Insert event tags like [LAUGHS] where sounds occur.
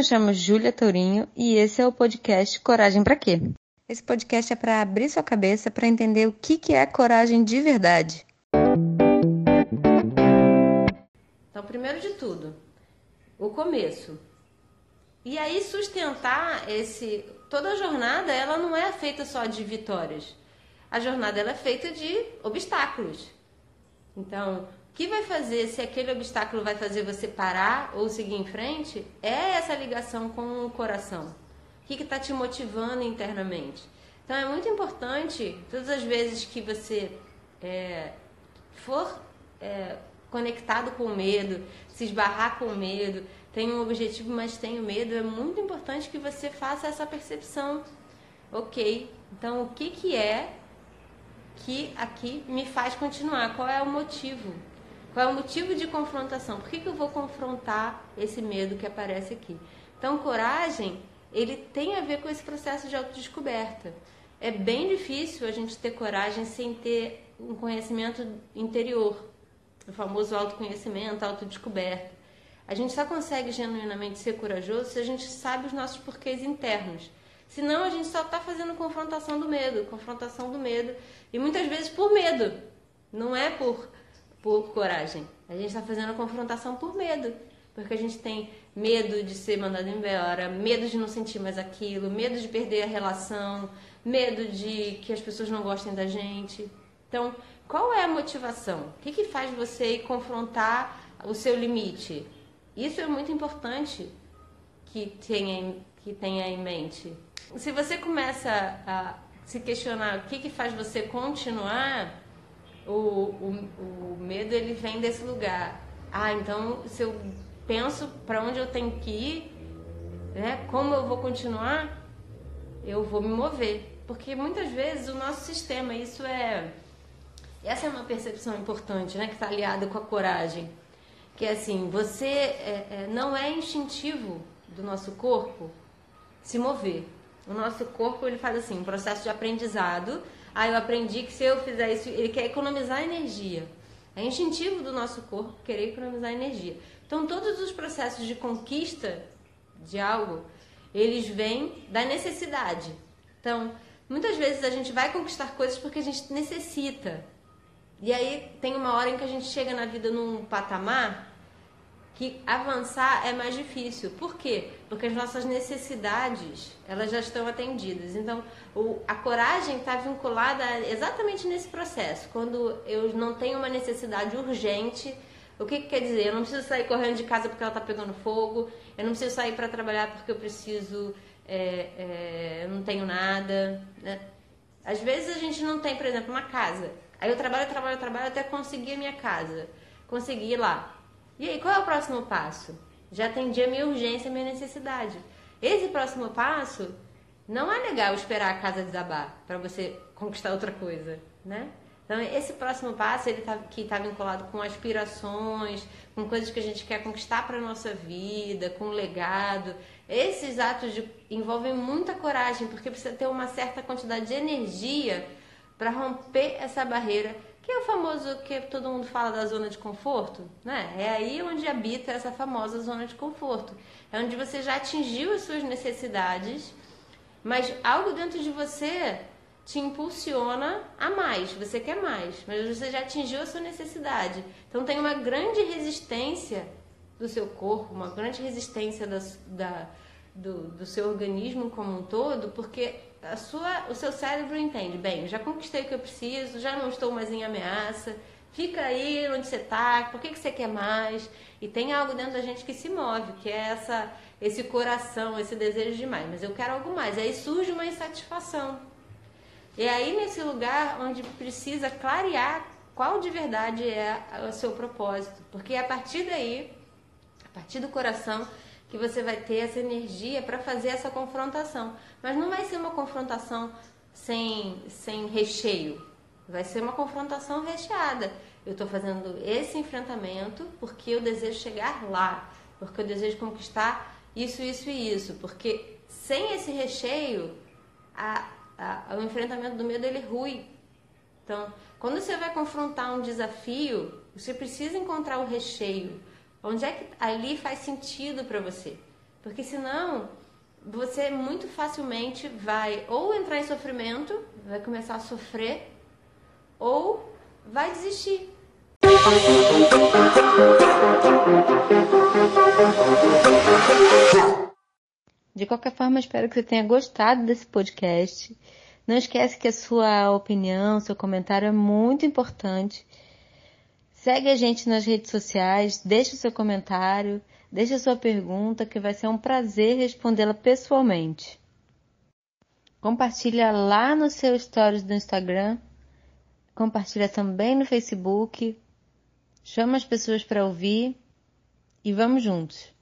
me chamo Júlia Tourinho e esse é o podcast Coragem para quê? Esse podcast é para abrir sua cabeça para entender o que, que é coragem de verdade. Então, primeiro de tudo, o começo. E aí sustentar esse toda a jornada, ela não é feita só de vitórias. A jornada ela é feita de obstáculos. Então, que vai fazer se aquele obstáculo vai fazer você parar ou seguir em frente é essa ligação com o coração. O que está te motivando internamente? Então é muito importante, todas as vezes que você é, for é, conectado com o medo, se esbarrar com o medo, tem um objetivo, mas tem o medo, é muito importante que você faça essa percepção. Ok, então o que, que é que aqui me faz continuar? Qual é o motivo? Qual é o motivo de confrontação? Por que, que eu vou confrontar esse medo que aparece aqui? Então, coragem, ele tem a ver com esse processo de autodescoberta. É bem difícil a gente ter coragem sem ter um conhecimento interior, o famoso autoconhecimento, autodescoberta. A gente só consegue genuinamente ser corajoso se a gente sabe os nossos porquês internos. Senão a gente só está fazendo confrontação do medo, confrontação do medo. E muitas vezes por medo. Não é por por coragem. A gente está fazendo a confrontação por medo. Porque a gente tem medo de ser mandado embora, medo de não sentir mais aquilo, medo de perder a relação, medo de que as pessoas não gostem da gente. Então, qual é a motivação? O que, que faz você confrontar o seu limite? Isso é muito importante que tenha, que tenha em mente. Se você começa a se questionar o que, que faz você continuar, o, o, o medo ele vem desse lugar. Ah, então se eu penso para onde eu tenho que ir, né, como eu vou continuar, eu vou me mover. Porque muitas vezes o nosso sistema, isso é. Essa é uma percepção importante, né, que está aliada com a coragem. Que é assim, você é, é, não é instintivo do nosso corpo se mover. O nosso corpo ele faz assim, um processo de aprendizado ah, eu aprendi que se eu fizer isso, ele quer economizar energia. É instintivo do nosso corpo querer economizar energia. Então, todos os processos de conquista de algo, eles vêm da necessidade. Então, muitas vezes a gente vai conquistar coisas porque a gente necessita. E aí tem uma hora em que a gente chega na vida num patamar que avançar é mais difícil. Por quê? Porque as nossas necessidades elas já estão atendidas. Então, o, a coragem está vinculada exatamente nesse processo. Quando eu não tenho uma necessidade urgente, o que, que quer dizer? Eu não preciso sair correndo de casa porque ela está pegando fogo. Eu não preciso sair para trabalhar porque eu preciso, é, é, eu não tenho nada. Né? Às vezes a gente não tem, por exemplo, uma casa. Aí eu trabalho, trabalho, trabalho até conseguir a minha casa. Conseguir lá e aí, qual é o próximo passo? Já atendi a minha urgência, a minha necessidade. Esse próximo passo não é legal esperar a casa desabar para você [LAUGHS] conquistar outra coisa, né? Então, esse próximo passo, ele tá, que está vinculado com aspirações, com coisas que a gente quer conquistar para a nossa vida, com legado. Esses atos de, envolvem muita coragem, porque precisa ter uma certa quantidade de energia para romper essa barreira que é o famoso que todo mundo fala da zona de conforto, né? É aí onde habita essa famosa zona de conforto. É onde você já atingiu as suas necessidades, mas algo dentro de você te impulsiona a mais, você quer mais, mas você já atingiu a sua necessidade. Então tem uma grande resistência do seu corpo, uma grande resistência da, da do, do seu organismo como um todo, porque a sua, o seu cérebro entende, bem, já conquistei o que eu preciso, já não estou mais em ameaça, fica aí onde você está, por que, que você quer mais? E tem algo dentro da gente que se move, que é essa, esse coração, esse desejo de mais, mas eu quero algo mais. Aí surge uma insatisfação. E aí nesse lugar onde precisa clarear qual de verdade é o seu propósito, porque a partir daí, a partir do coração, que você vai ter essa energia para fazer essa confrontação. Mas não vai ser uma confrontação sem, sem recheio, vai ser uma confrontação recheada. Eu estou fazendo esse enfrentamento porque eu desejo chegar lá, porque eu desejo conquistar isso, isso e isso. Porque sem esse recheio, a, a, o enfrentamento do medo ele rui. Então, quando você vai confrontar um desafio, você precisa encontrar o recheio Onde é que ali faz sentido para você? Porque senão você muito facilmente vai ou entrar em sofrimento, vai começar a sofrer, ou vai desistir. De qualquer forma, espero que você tenha gostado desse podcast. Não esquece que a sua opinião, seu comentário é muito importante. Segue a gente nas redes sociais, deixe o seu comentário, deixe a sua pergunta, que vai ser um prazer respondê-la pessoalmente. Compartilha lá no seu stories do Instagram, compartilha também no Facebook, chama as pessoas para ouvir e vamos juntos.